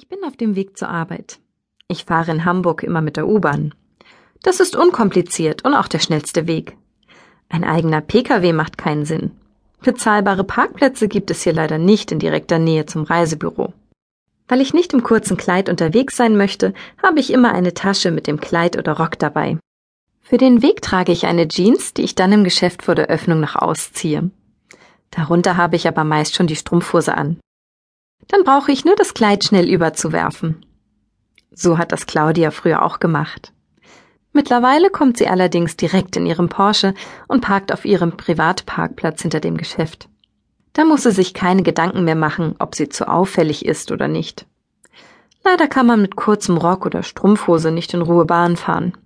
Ich bin auf dem Weg zur Arbeit. Ich fahre in Hamburg immer mit der U-Bahn. Das ist unkompliziert und auch der schnellste Weg. Ein eigener Pkw macht keinen Sinn. Bezahlbare Parkplätze gibt es hier leider nicht in direkter Nähe zum Reisebüro. Weil ich nicht im kurzen Kleid unterwegs sein möchte, habe ich immer eine Tasche mit dem Kleid oder Rock dabei. Für den Weg trage ich eine Jeans, die ich dann im Geschäft vor der Öffnung noch ausziehe. Darunter habe ich aber meist schon die Strumpfhose an. Dann brauche ich nur das Kleid schnell überzuwerfen. So hat das Claudia früher auch gemacht. Mittlerweile kommt sie allerdings direkt in ihrem Porsche und parkt auf ihrem Privatparkplatz hinter dem Geschäft. Da muss sie sich keine Gedanken mehr machen, ob sie zu auffällig ist oder nicht. Leider kann man mit kurzem Rock oder Strumpfhose nicht in Ruhe Bahn fahren.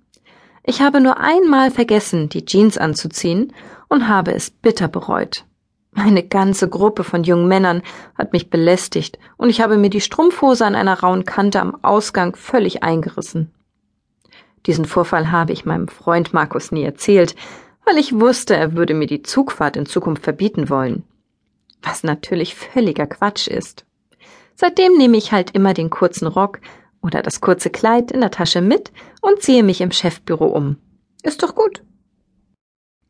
Ich habe nur einmal vergessen, die Jeans anzuziehen und habe es bitter bereut. Eine ganze Gruppe von jungen Männern hat mich belästigt und ich habe mir die Strumpfhose an einer rauen Kante am Ausgang völlig eingerissen. Diesen Vorfall habe ich meinem Freund Markus nie erzählt, weil ich wusste, er würde mir die Zugfahrt in Zukunft verbieten wollen. Was natürlich völliger Quatsch ist. Seitdem nehme ich halt immer den kurzen Rock oder das kurze Kleid in der Tasche mit und ziehe mich im Chefbüro um. Ist doch gut.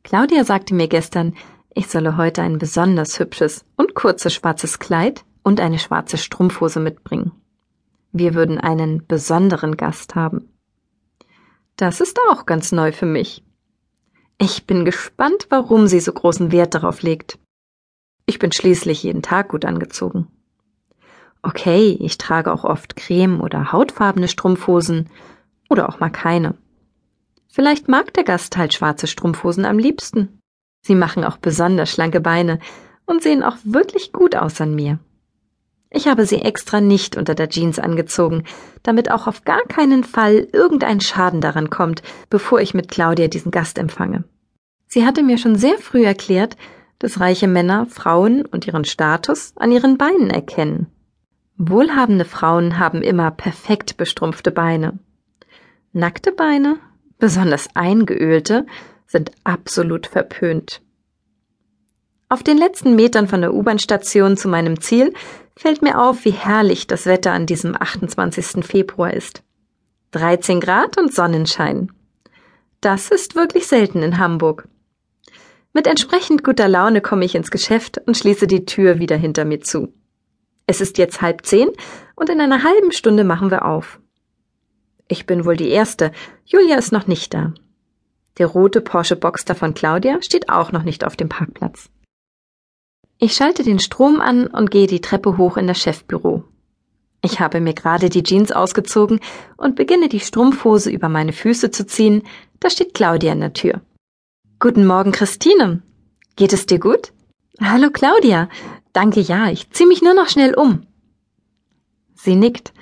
Claudia sagte mir gestern, ich solle heute ein besonders hübsches und kurzes schwarzes Kleid und eine schwarze Strumpfhose mitbringen. Wir würden einen besonderen Gast haben. Das ist auch ganz neu für mich. Ich bin gespannt, warum sie so großen Wert darauf legt. Ich bin schließlich jeden Tag gut angezogen. Okay, ich trage auch oft creme- oder hautfarbene Strumpfhosen oder auch mal keine. Vielleicht mag der Gast halt schwarze Strumpfhosen am liebsten. Sie machen auch besonders schlanke Beine und sehen auch wirklich gut aus an mir. Ich habe sie extra nicht unter der Jeans angezogen, damit auch auf gar keinen Fall irgendein Schaden daran kommt, bevor ich mit Claudia diesen Gast empfange. Sie hatte mir schon sehr früh erklärt, dass reiche Männer Frauen und ihren Status an ihren Beinen erkennen. Wohlhabende Frauen haben immer perfekt bestrumpfte Beine. Nackte Beine, besonders eingeölte, sind absolut verpönt. Auf den letzten Metern von der U-Bahn-Station zu meinem Ziel fällt mir auf, wie herrlich das Wetter an diesem 28. Februar ist. 13 Grad und Sonnenschein. Das ist wirklich selten in Hamburg. Mit entsprechend guter Laune komme ich ins Geschäft und schließe die Tür wieder hinter mir zu. Es ist jetzt halb zehn und in einer halben Stunde machen wir auf. Ich bin wohl die Erste. Julia ist noch nicht da. Der rote Porsche Boxster von Claudia steht auch noch nicht auf dem Parkplatz. Ich schalte den Strom an und gehe die Treppe hoch in das Chefbüro. Ich habe mir gerade die Jeans ausgezogen und beginne die Strumpfhose über meine Füße zu ziehen, da steht Claudia in der Tür. Guten Morgen, Christine. Geht es dir gut? Hallo, Claudia. Danke, ja, ich zieh mich nur noch schnell um. Sie nickt.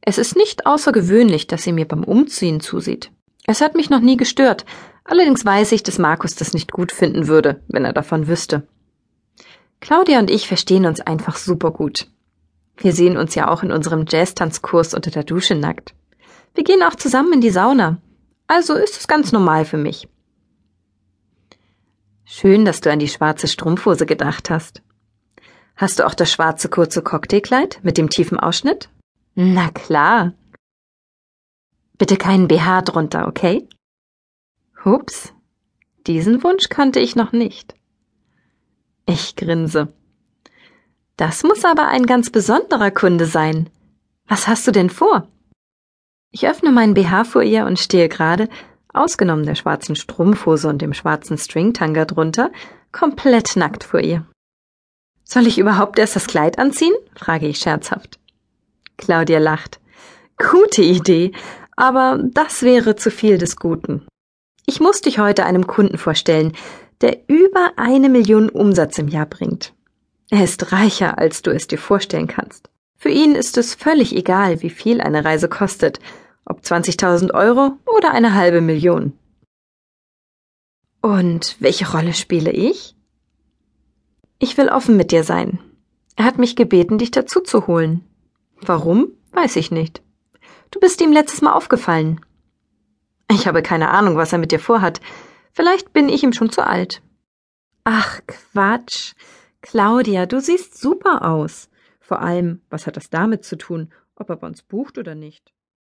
Es ist nicht außergewöhnlich, dass sie mir beim Umziehen zusieht. Es hat mich noch nie gestört, Allerdings weiß ich, dass Markus das nicht gut finden würde, wenn er davon wüsste. Claudia und ich verstehen uns einfach super gut. Wir sehen uns ja auch in unserem Jazztanzkurs unter der Dusche nackt. Wir gehen auch zusammen in die Sauna. Also ist es ganz normal für mich. Schön, dass du an die schwarze Strumpfhose gedacht hast. Hast du auch das schwarze kurze Cocktailkleid mit dem tiefen Ausschnitt? Na klar. Bitte keinen BH drunter, okay? Hups, diesen Wunsch kannte ich noch nicht. Ich grinse. Das muss aber ein ganz besonderer Kunde sein. Was hast du denn vor? Ich öffne meinen BH vor ihr und stehe gerade, ausgenommen der schwarzen Strumpfhose und dem schwarzen Stringtanga drunter, komplett nackt vor ihr. Soll ich überhaupt erst das Kleid anziehen? frage ich scherzhaft. Claudia lacht. Gute Idee, aber das wäre zu viel des Guten. Ich muss dich heute einem Kunden vorstellen, der über eine Million Umsatz im Jahr bringt. Er ist reicher, als du es dir vorstellen kannst. Für ihn ist es völlig egal, wie viel eine Reise kostet, ob 20.000 Euro oder eine halbe Million. Und welche Rolle spiele ich? Ich will offen mit dir sein. Er hat mich gebeten, dich dazu zu holen. Warum? Weiß ich nicht. Du bist ihm letztes Mal aufgefallen. Ich habe keine Ahnung, was er mit dir vorhat. Vielleicht bin ich ihm schon zu alt. Ach, Quatsch. Claudia, du siehst super aus. Vor allem, was hat das damit zu tun, ob er bei uns bucht oder nicht.